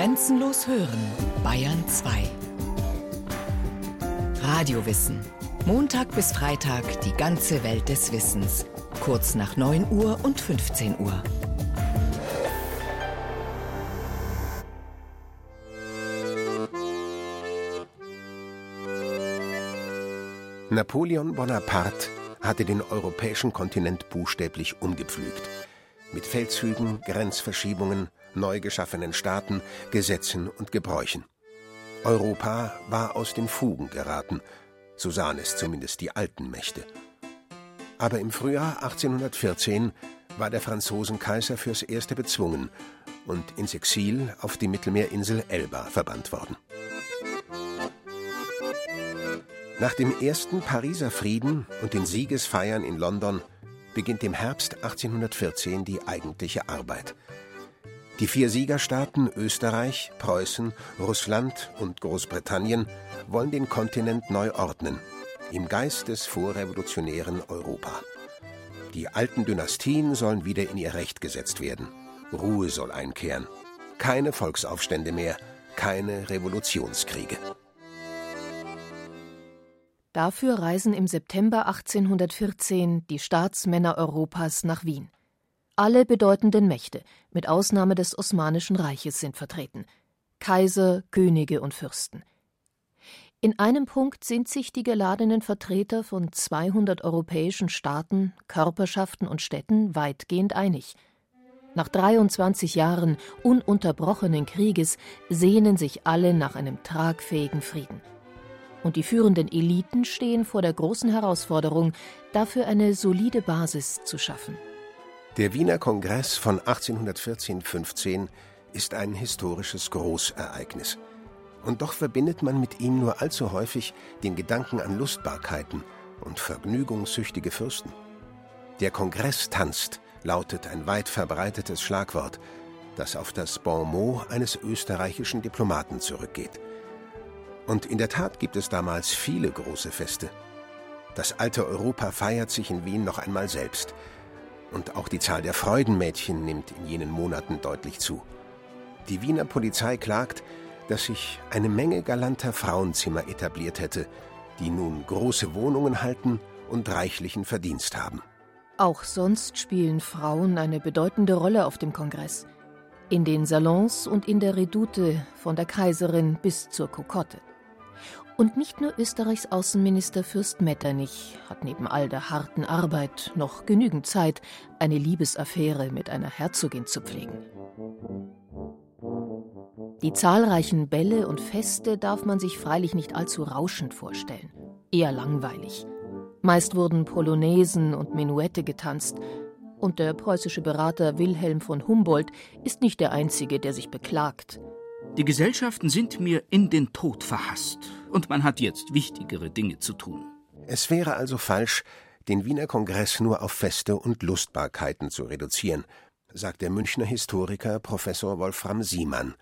Grenzenlos hören, Bayern 2. Radiowissen. Montag bis Freitag die ganze Welt des Wissens. Kurz nach 9 Uhr und 15 Uhr. Napoleon Bonaparte hatte den europäischen Kontinent buchstäblich umgepflügt. Mit Feldzügen, Grenzverschiebungen, neu geschaffenen Staaten, Gesetzen und Gebräuchen. Europa war aus den Fugen geraten, so sahen es zumindest die alten Mächte. Aber im Frühjahr 1814 war der Franzosenkaiser fürs Erste bezwungen und ins Exil auf die Mittelmeerinsel Elba verbannt worden. Nach dem ersten Pariser Frieden und den Siegesfeiern in London beginnt im Herbst 1814 die eigentliche Arbeit. Die vier Siegerstaaten Österreich, Preußen, Russland und Großbritannien wollen den Kontinent neu ordnen, im Geist des vorrevolutionären Europa. Die alten Dynastien sollen wieder in ihr Recht gesetzt werden. Ruhe soll einkehren. Keine Volksaufstände mehr, keine Revolutionskriege. Dafür reisen im September 1814 die Staatsmänner Europas nach Wien. Alle bedeutenden Mächte, mit Ausnahme des Osmanischen Reiches, sind vertreten Kaiser, Könige und Fürsten. In einem Punkt sind sich die geladenen Vertreter von 200 europäischen Staaten, Körperschaften und Städten weitgehend einig. Nach 23 Jahren ununterbrochenen Krieges sehnen sich alle nach einem tragfähigen Frieden und die führenden Eliten stehen vor der großen Herausforderung, dafür eine solide Basis zu schaffen. Der Wiener Kongress von 1814-15 ist ein historisches Großereignis. Und doch verbindet man mit ihm nur allzu häufig den Gedanken an Lustbarkeiten und vergnügungssüchtige Fürsten. Der Kongress tanzt, lautet ein weit verbreitetes Schlagwort, das auf das Bon mot eines österreichischen Diplomaten zurückgeht. Und in der Tat gibt es damals viele große Feste. Das alte Europa feiert sich in Wien noch einmal selbst. Und auch die Zahl der Freudenmädchen nimmt in jenen Monaten deutlich zu. Die Wiener Polizei klagt, dass sich eine Menge galanter Frauenzimmer etabliert hätte, die nun große Wohnungen halten und reichlichen Verdienst haben. Auch sonst spielen Frauen eine bedeutende Rolle auf dem Kongress. In den Salons und in der Redoute von der Kaiserin bis zur Kokotte. Und nicht nur Österreichs Außenminister Fürst Metternich hat neben all der harten Arbeit noch genügend Zeit, eine Liebesaffäre mit einer Herzogin zu pflegen. Die zahlreichen Bälle und Feste darf man sich freilich nicht allzu rauschend vorstellen, eher langweilig. Meist wurden Polonaisen und Menuette getanzt, und der preußische Berater Wilhelm von Humboldt ist nicht der Einzige, der sich beklagt. Die Gesellschaften sind mir in den Tod verhasst, und man hat jetzt wichtigere Dinge zu tun. Es wäre also falsch, den Wiener Kongress nur auf Feste und Lustbarkeiten zu reduzieren, sagt der Münchner Historiker Professor Wolfram Siemann.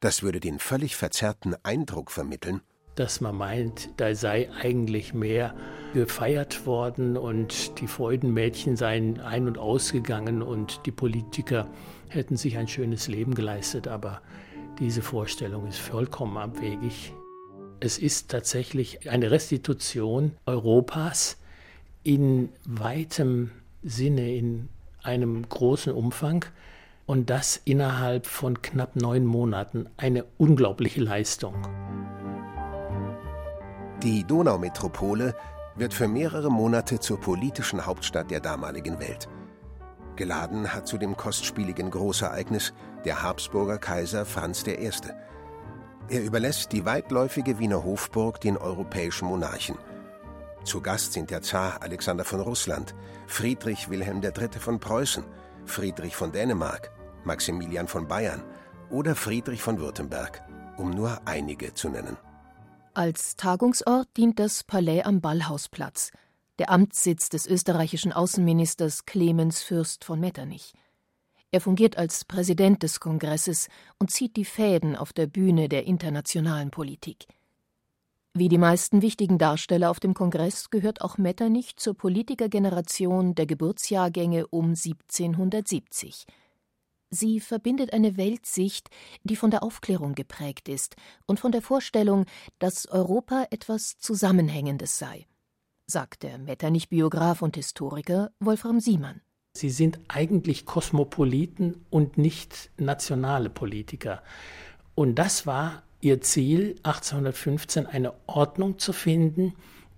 Das würde den völlig verzerrten Eindruck vermitteln, dass man meint, da sei eigentlich mehr gefeiert worden und die Freudenmädchen seien ein- und ausgegangen und die Politiker hätten sich ein schönes Leben geleistet, aber diese Vorstellung ist vollkommen abwegig. Es ist tatsächlich eine Restitution Europas in weitem Sinne, in einem großen Umfang und das innerhalb von knapp neun Monaten. Eine unglaubliche Leistung. Die Donaumetropole wird für mehrere Monate zur politischen Hauptstadt der damaligen Welt. Geladen hat zu dem kostspieligen Großereignis der Habsburger Kaiser Franz I. Er überlässt die weitläufige Wiener Hofburg den europäischen Monarchen. Zu Gast sind der Zar Alexander von Russland, Friedrich Wilhelm III. von Preußen, Friedrich von Dänemark, Maximilian von Bayern oder Friedrich von Württemberg, um nur einige zu nennen. Als Tagungsort dient das Palais am Ballhausplatz – der Amtssitz des österreichischen Außenministers Clemens Fürst von Metternich. Er fungiert als Präsident des Kongresses und zieht die Fäden auf der Bühne der internationalen Politik. Wie die meisten wichtigen Darsteller auf dem Kongress gehört auch Metternich zur Politikergeneration der Geburtsjahrgänge um 1770. Sie verbindet eine Weltsicht, die von der Aufklärung geprägt ist und von der Vorstellung, dass Europa etwas Zusammenhängendes sei, sagt der Metternich-Biograf und Historiker Wolfram Siemann. Sie sind eigentlich Kosmopoliten und nicht nationale Politiker. Und das war ihr Ziel, 1815 eine Ordnung zu finden,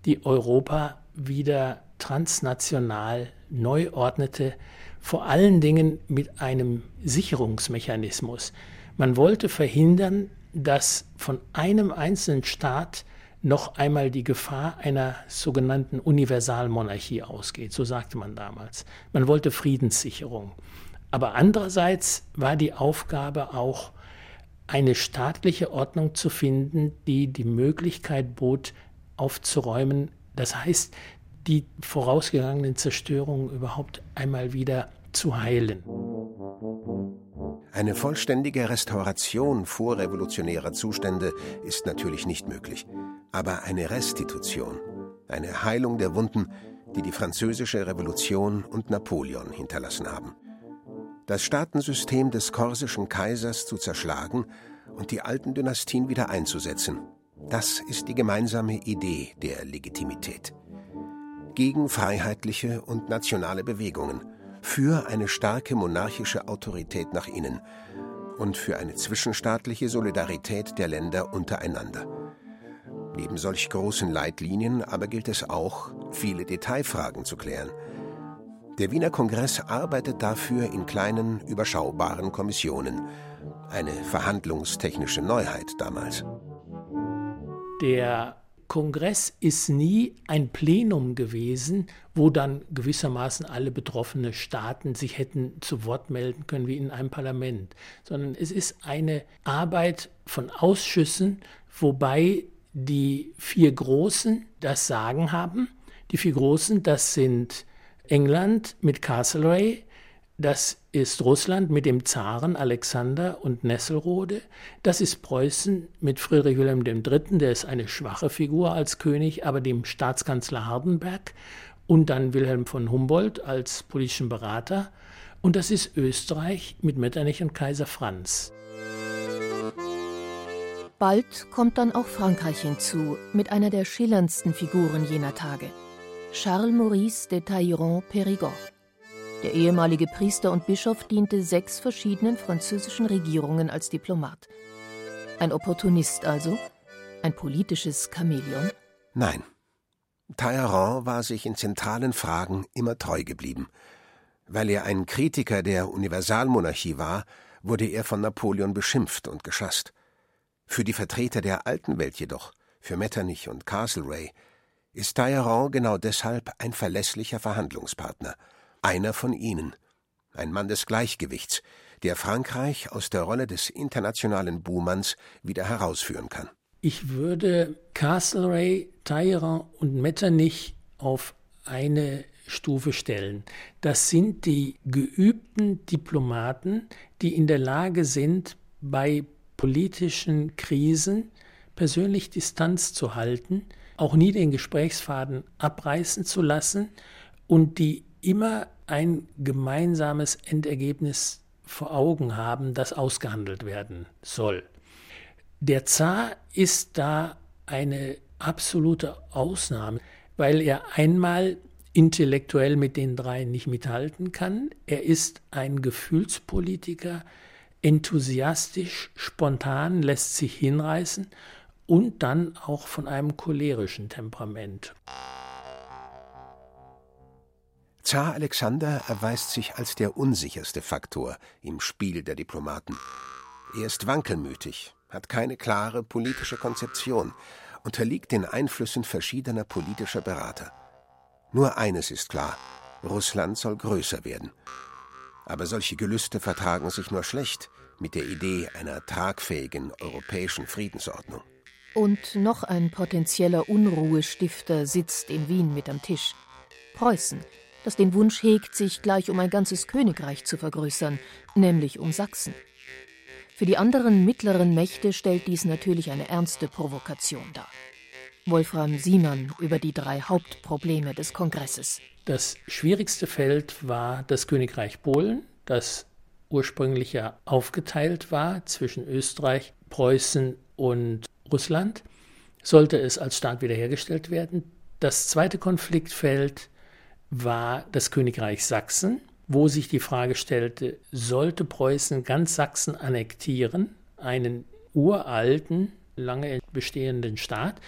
die Europa wieder transnational neu ordnete, vor allen Dingen mit einem Sicherungsmechanismus. Man wollte verhindern, dass von einem einzelnen Staat noch einmal die Gefahr einer sogenannten Universalmonarchie ausgeht, so sagte man damals. Man wollte Friedenssicherung. Aber andererseits war die Aufgabe auch, eine staatliche Ordnung zu finden, die die Möglichkeit bot, aufzuräumen, das heißt, die vorausgegangenen Zerstörungen überhaupt einmal wieder zu heilen. Eine vollständige Restauration vorrevolutionärer Zustände ist natürlich nicht möglich, aber eine Restitution, eine Heilung der Wunden, die die französische Revolution und Napoleon hinterlassen haben. Das Staatensystem des korsischen Kaisers zu zerschlagen und die alten Dynastien wieder einzusetzen, das ist die gemeinsame Idee der Legitimität. Gegen freiheitliche und nationale Bewegungen – für eine starke monarchische Autorität nach innen und für eine zwischenstaatliche Solidarität der Länder untereinander. Neben solch großen Leitlinien aber gilt es auch, viele Detailfragen zu klären. Der Wiener Kongress arbeitet dafür in kleinen, überschaubaren Kommissionen. Eine verhandlungstechnische Neuheit damals. Der Kongress ist nie ein Plenum gewesen, wo dann gewissermaßen alle betroffenen Staaten sich hätten zu Wort melden können wie in einem Parlament, sondern es ist eine Arbeit von Ausschüssen, wobei die vier Großen das Sagen haben. Die vier Großen, das sind England mit Castlereagh, das ist Russland mit dem Zaren Alexander und Nesselrode. Das ist Preußen mit Friedrich Wilhelm III., der ist eine schwache Figur als König, aber dem Staatskanzler Hardenberg und dann Wilhelm von Humboldt als politischen Berater. Und das ist Österreich mit Metternich und Kaiser Franz. Bald kommt dann auch Frankreich hinzu, mit einer der schillerndsten Figuren jener Tage. Charles Maurice de Talleyrand-Périgord. Der ehemalige Priester und Bischof diente sechs verschiedenen französischen Regierungen als Diplomat. Ein Opportunist also? Ein politisches Chamäleon? Nein. Talleyrand war sich in zentralen Fragen immer treu geblieben. Weil er ein Kritiker der Universalmonarchie war, wurde er von Napoleon beschimpft und geschasst. Für die Vertreter der alten Welt jedoch, für Metternich und Castlereagh, ist Talleyrand genau deshalb ein verlässlicher Verhandlungspartner – einer von ihnen, ein Mann des Gleichgewichts, der Frankreich aus der Rolle des internationalen Buhmanns wieder herausführen kann. Ich würde Castlereagh, Talleyrand und Metternich auf eine Stufe stellen. Das sind die geübten Diplomaten, die in der Lage sind, bei politischen Krisen persönlich Distanz zu halten, auch nie den Gesprächsfaden abreißen zu lassen und die immer ein gemeinsames Endergebnis vor Augen haben, das ausgehandelt werden soll. Der Zar ist da eine absolute Ausnahme, weil er einmal intellektuell mit den drei nicht mithalten kann. Er ist ein Gefühlspolitiker, enthusiastisch, spontan, lässt sich hinreißen und dann auch von einem cholerischen Temperament. Zar Alexander erweist sich als der unsicherste Faktor im Spiel der Diplomaten. Er ist wankelmütig, hat keine klare politische Konzeption, unterliegt den Einflüssen verschiedener politischer Berater. Nur eines ist klar, Russland soll größer werden. Aber solche Gelüste vertragen sich nur schlecht mit der Idee einer tragfähigen europäischen Friedensordnung. Und noch ein potenzieller Unruhestifter sitzt in Wien mit am Tisch. Preußen, das den Wunsch hegt, sich gleich um ein ganzes Königreich zu vergrößern, nämlich um Sachsen. Für die anderen mittleren Mächte stellt dies natürlich eine ernste Provokation dar. Wolfram Siemann über die drei Hauptprobleme des Kongresses. Das schwierigste Feld war das Königreich Polen, das ursprünglich ja aufgeteilt war zwischen Österreich, Preußen und Russland, sollte es als Staat wiederhergestellt werden. Das zweite Konfliktfeld war das Königreich Sachsen, wo sich die Frage stellte, sollte Preußen ganz Sachsen annektieren, einen uralten, lange bestehenden Staat,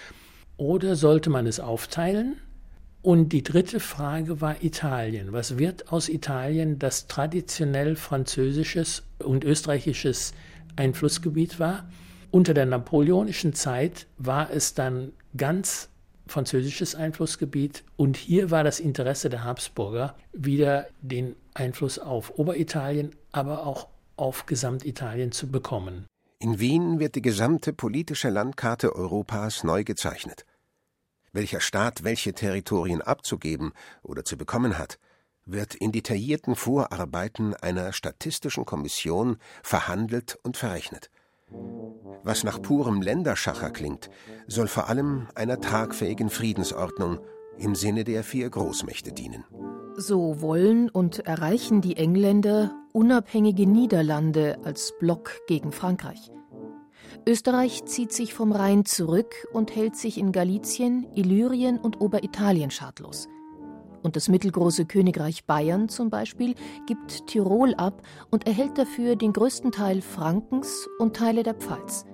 oder sollte man es aufteilen? Und die dritte Frage war Italien. Was wird aus Italien, das traditionell französisches und österreichisches Einflussgebiet war? Unter der napoleonischen Zeit war es dann ganz französisches Einflussgebiet und hier war das Interesse der Habsburger, wieder den Einfluss auf Oberitalien, aber auch auf Gesamtitalien zu bekommen. In Wien wird die gesamte politische Landkarte Europas neu gezeichnet. Welcher Staat welche Territorien abzugeben oder zu bekommen hat, wird in detaillierten Vorarbeiten einer statistischen Kommission verhandelt und verrechnet. Was nach purem Länderschacher klingt, soll vor allem einer tragfähigen Friedensordnung im Sinne der vier Großmächte dienen. So wollen und erreichen die Engländer unabhängige Niederlande als Block gegen Frankreich. Österreich zieht sich vom Rhein zurück und hält sich in Galizien, Illyrien und Oberitalien schadlos. Und das mittelgroße Königreich Bayern zum Beispiel gibt Tirol ab und erhält dafür den größten Teil Frankens und Teile der Pfalz.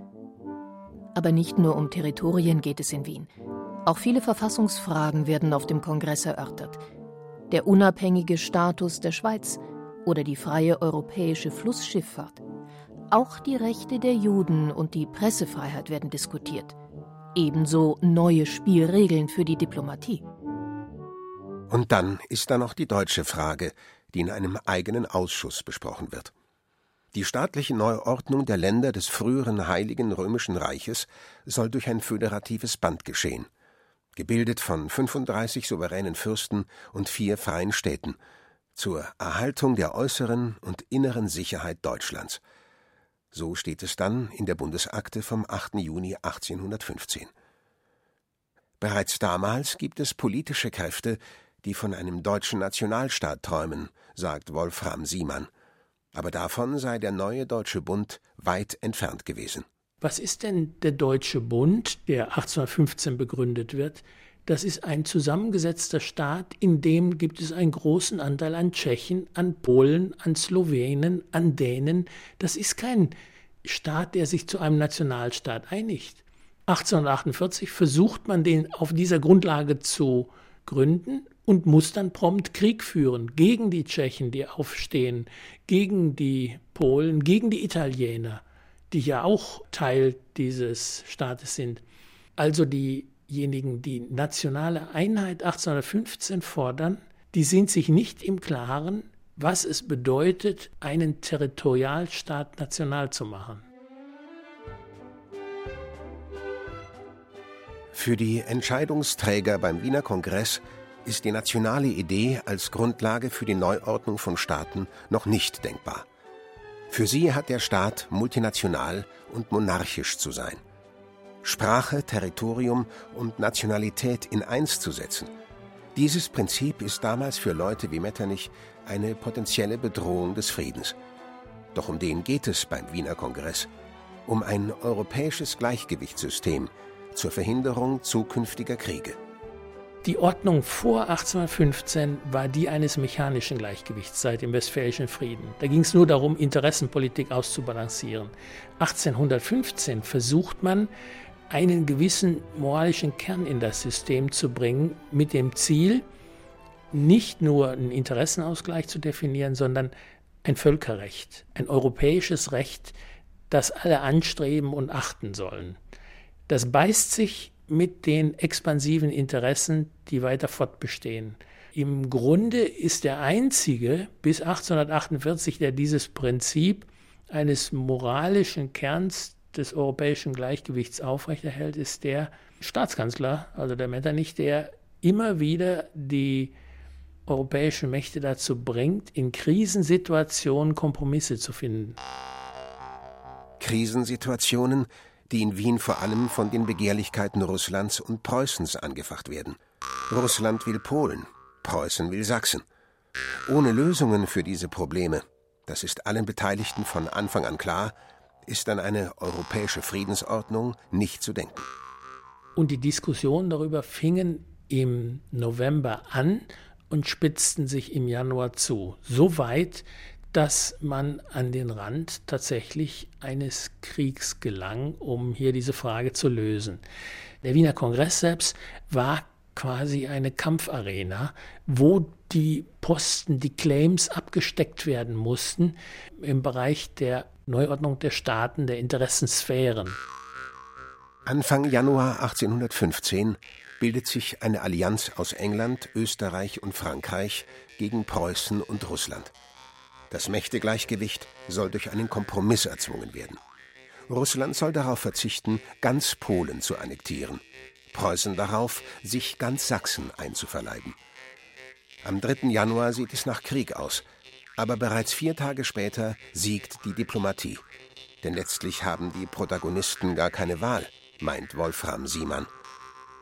Aber nicht nur um Territorien geht es in Wien. Auch viele Verfassungsfragen werden auf dem Kongress erörtert. Der unabhängige Status der Schweiz oder die freie europäische Flussschifffahrt. Auch die Rechte der Juden und die Pressefreiheit werden diskutiert. Ebenso neue Spielregeln für die Diplomatie. Und dann ist da noch die deutsche Frage, die in einem eigenen Ausschuss besprochen wird. Die staatliche Neuordnung der Länder des früheren Heiligen Römischen Reiches soll durch ein föderatives Band geschehen, gebildet von 35 souveränen Fürsten und vier freien Städten, zur Erhaltung der äußeren und inneren Sicherheit Deutschlands. So steht es dann in der Bundesakte vom 8. Juni 1815. Bereits damals gibt es politische Kräfte, die von einem deutschen Nationalstaat träumen, sagt Wolfram Siemann. Aber davon sei der neue Deutsche Bund weit entfernt gewesen. Was ist denn der Deutsche Bund, der 1815 begründet wird? Das ist ein zusammengesetzter Staat, in dem gibt es einen großen Anteil an Tschechen, an Polen, an Slowenen, an Dänen. Das ist kein Staat, der sich zu einem Nationalstaat einigt. 1848 versucht man den auf dieser Grundlage zu gründen und muss dann prompt Krieg führen gegen die Tschechen, die aufstehen, gegen die Polen, gegen die Italiener, die ja auch Teil dieses Staates sind. Also diejenigen, die nationale Einheit 1815 fordern, die sind sich nicht im Klaren, was es bedeutet, einen Territorialstaat national zu machen. Für die Entscheidungsträger beim Wiener Kongress ist die nationale Idee als Grundlage für die Neuordnung von Staaten noch nicht denkbar. Für sie hat der Staat multinational und monarchisch zu sein. Sprache, Territorium und Nationalität in eins zu setzen. Dieses Prinzip ist damals für Leute wie Metternich eine potenzielle Bedrohung des Friedens. Doch um den geht es beim Wiener Kongress. Um ein europäisches Gleichgewichtssystem zur Verhinderung zukünftiger Kriege. Die Ordnung vor 1815 war die eines mechanischen Gleichgewichts seit dem Westfälischen Frieden. Da ging es nur darum, Interessenpolitik auszubalancieren. 1815 versucht man, einen gewissen moralischen Kern in das System zu bringen, mit dem Ziel, nicht nur einen Interessenausgleich zu definieren, sondern ein Völkerrecht, ein europäisches Recht, das alle anstreben und achten sollen. Das beißt sich mit den expansiven Interessen, die weiter fortbestehen. Im Grunde ist der einzige bis 1848, der dieses Prinzip eines moralischen Kerns des europäischen Gleichgewichts aufrechterhält, ist der Staatskanzler, also der Metternich, der immer wieder die europäischen Mächte dazu bringt, in Krisensituationen Kompromisse zu finden. Krisensituationen, die in Wien vor allem von den Begehrlichkeiten Russlands und Preußens angefacht werden. Russland will Polen, Preußen will Sachsen. Ohne Lösungen für diese Probleme, das ist allen Beteiligten von Anfang an klar, ist an eine europäische Friedensordnung nicht zu denken. Und die Diskussionen darüber fingen im November an und spitzten sich im Januar zu. So weit, dass man an den Rand tatsächlich eines Kriegs gelang, um hier diese Frage zu lösen. Der Wiener Kongress selbst war quasi eine Kampfarena, wo die Posten, die Claims abgesteckt werden mussten im Bereich der Neuordnung der Staaten, der Interessensphären. Anfang Januar 1815 bildet sich eine Allianz aus England, Österreich und Frankreich gegen Preußen und Russland. Das Mächtegleichgewicht soll durch einen Kompromiss erzwungen werden. Russland soll darauf verzichten, ganz Polen zu annektieren. Preußen darauf, sich ganz Sachsen einzuverleiben. Am 3. Januar sieht es nach Krieg aus, aber bereits vier Tage später siegt die Diplomatie. Denn letztlich haben die Protagonisten gar keine Wahl, meint Wolfram Siemann.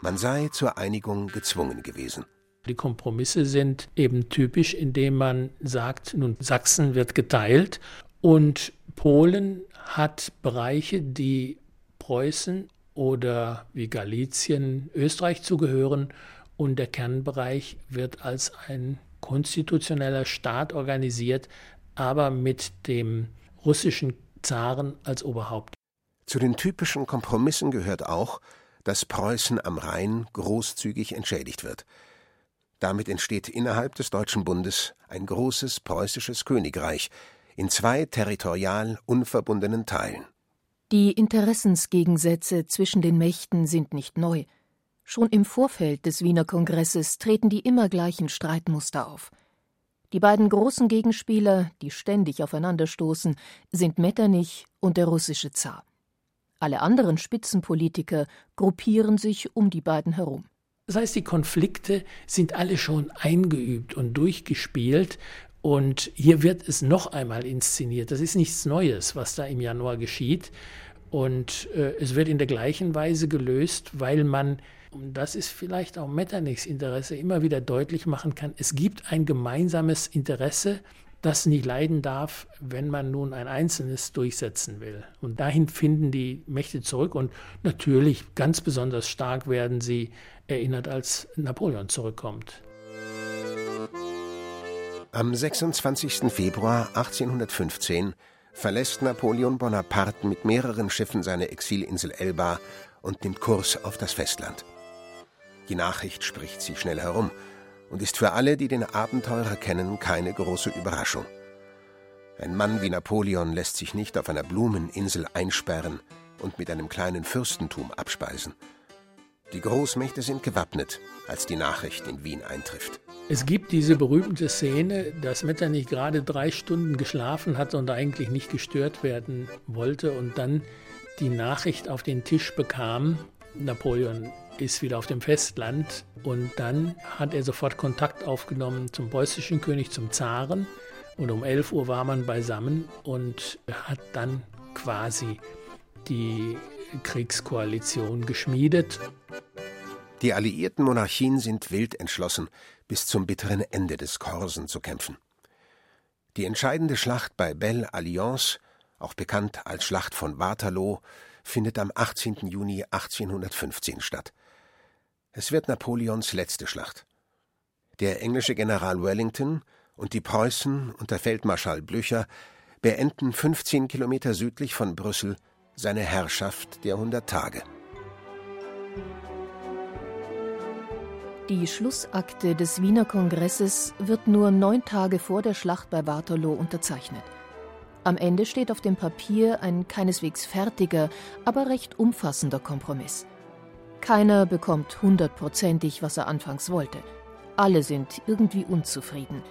Man sei zur Einigung gezwungen gewesen. Die Kompromisse sind eben typisch, indem man sagt, nun Sachsen wird geteilt und Polen hat Bereiche, die Preußen oder wie Galizien Österreich zugehören und der Kernbereich wird als ein konstitutioneller Staat organisiert, aber mit dem russischen Zaren als Oberhaupt. Zu den typischen Kompromissen gehört auch, dass Preußen am Rhein großzügig entschädigt wird. Damit entsteht innerhalb des Deutschen Bundes ein großes preußisches Königreich in zwei territorial unverbundenen Teilen. Die Interessensgegensätze zwischen den Mächten sind nicht neu. Schon im Vorfeld des Wiener Kongresses treten die immer gleichen Streitmuster auf. Die beiden großen Gegenspieler, die ständig aufeinanderstoßen, sind Metternich und der russische Zar. Alle anderen Spitzenpolitiker gruppieren sich um die beiden herum. Das heißt, die Konflikte sind alle schon eingeübt und durchgespielt und hier wird es noch einmal inszeniert. Das ist nichts Neues, was da im Januar geschieht. Und äh, es wird in der gleichen Weise gelöst, weil man, und das ist vielleicht auch Metternichs Interesse, immer wieder deutlich machen kann, es gibt ein gemeinsames Interesse, das nicht leiden darf, wenn man nun ein einzelnes durchsetzen will. Und dahin finden die Mächte zurück. Und natürlich ganz besonders stark werden sie erinnert, als Napoleon zurückkommt. Am 26. Februar 1815 verlässt Napoleon Bonaparte mit mehreren Schiffen seine Exilinsel Elba und nimmt Kurs auf das Festland. Die Nachricht spricht sich schnell herum und ist für alle, die den Abenteurer kennen, keine große Überraschung. Ein Mann wie Napoleon lässt sich nicht auf einer Blumeninsel einsperren und mit einem kleinen Fürstentum abspeisen. Die Großmächte sind gewappnet, als die Nachricht in Wien eintrifft. Es gibt diese berühmte Szene, dass Metternich gerade drei Stunden geschlafen hat und eigentlich nicht gestört werden wollte und dann die Nachricht auf den Tisch bekam, Napoleon ist wieder auf dem Festland und dann hat er sofort Kontakt aufgenommen zum preußischen König, zum Zaren und um 11 Uhr war man beisammen und hat dann quasi die Kriegskoalition geschmiedet. Die alliierten Monarchien sind wild entschlossen, bis zum bitteren Ende des Korsen zu kämpfen. Die entscheidende Schlacht bei Belle Alliance, auch bekannt als Schlacht von Waterloo, findet am 18. Juni 1815 statt. Es wird Napoleons letzte Schlacht. Der englische General Wellington und die Preußen unter Feldmarschall Blücher beenden 15 Kilometer südlich von Brüssel seine Herrschaft der Hundert Tage. Die Schlussakte des Wiener Kongresses wird nur neun Tage vor der Schlacht bei Waterloo unterzeichnet. Am Ende steht auf dem Papier ein keineswegs fertiger, aber recht umfassender Kompromiss. Keiner bekommt hundertprozentig, was er anfangs wollte. Alle sind irgendwie unzufrieden.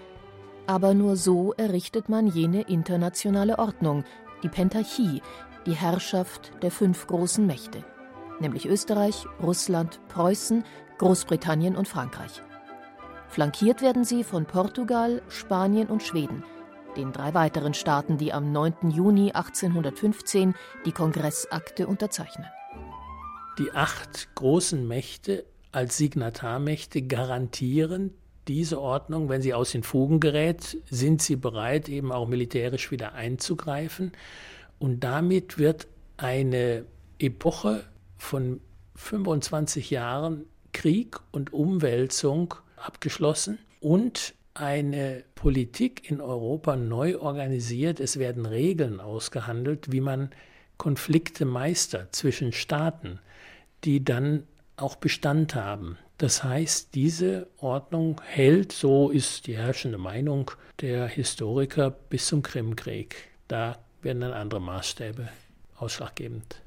Aber nur so errichtet man jene internationale Ordnung, die Pentarchie, die Herrschaft der fünf großen Mächte, nämlich Österreich, Russland, Preußen, Großbritannien und Frankreich. Flankiert werden sie von Portugal, Spanien und Schweden, den drei weiteren Staaten, die am 9. Juni 1815 die Kongressakte unterzeichnen. Die acht großen Mächte als Signatarmächte garantieren diese Ordnung, wenn sie aus den Fugen gerät, sind sie bereit, eben auch militärisch wieder einzugreifen. Und damit wird eine Epoche von 25 Jahren Krieg und Umwälzung abgeschlossen und eine Politik in Europa neu organisiert. Es werden Regeln ausgehandelt, wie man Konflikte meistert zwischen Staaten, die dann auch Bestand haben. Das heißt, diese Ordnung hält, so ist die herrschende Meinung der Historiker, bis zum Krimkrieg. Da werden dann andere Maßstäbe ausschlaggebend.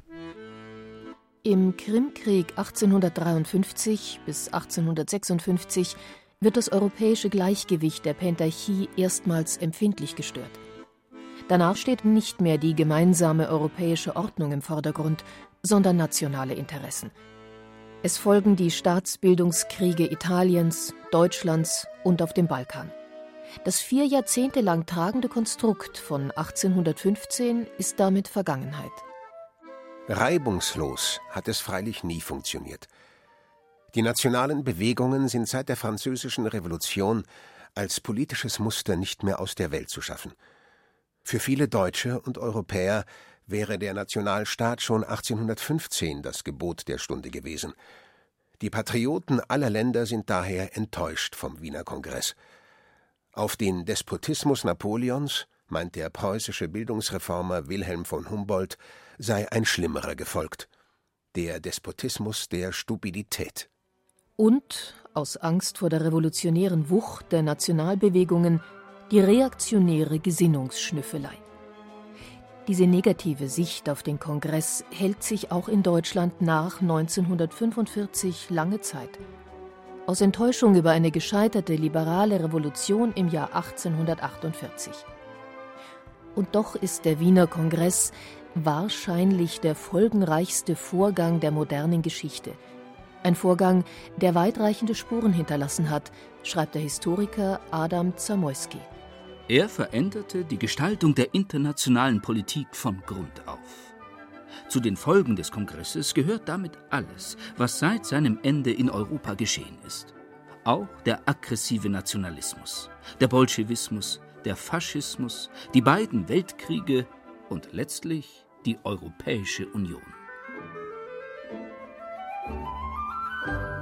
Im Krimkrieg 1853 bis 1856 wird das europäische Gleichgewicht der Pentarchie erstmals empfindlich gestört. Danach steht nicht mehr die gemeinsame europäische Ordnung im Vordergrund, sondern nationale Interessen. Es folgen die Staatsbildungskriege Italiens, Deutschlands und auf dem Balkan. Das vier Jahrzehnte lang tragende Konstrukt von 1815 ist damit Vergangenheit. Reibungslos hat es freilich nie funktioniert. Die nationalen Bewegungen sind seit der Französischen Revolution als politisches Muster nicht mehr aus der Welt zu schaffen. Für viele Deutsche und Europäer wäre der Nationalstaat schon 1815 das Gebot der Stunde gewesen. Die Patrioten aller Länder sind daher enttäuscht vom Wiener Kongress. Auf den Despotismus Napoleons, meint der preußische Bildungsreformer Wilhelm von Humboldt, sei ein schlimmerer gefolgt. Der Despotismus der Stupidität. Und, aus Angst vor der revolutionären Wucht der Nationalbewegungen, die reaktionäre Gesinnungsschnüffelei. Diese negative Sicht auf den Kongress hält sich auch in Deutschland nach 1945 lange Zeit. Aus Enttäuschung über eine gescheiterte liberale Revolution im Jahr 1848. Und doch ist der Wiener Kongress wahrscheinlich der folgenreichste Vorgang der modernen Geschichte. Ein Vorgang, der weitreichende Spuren hinterlassen hat, schreibt der Historiker Adam Zamoyski. Er veränderte die Gestaltung der internationalen Politik von Grund auf. Zu den Folgen des Kongresses gehört damit alles, was seit seinem Ende in Europa geschehen ist. Auch der aggressive Nationalismus, der Bolschewismus, der Faschismus, die beiden Weltkriege und letztlich die Europäische Union. thank you.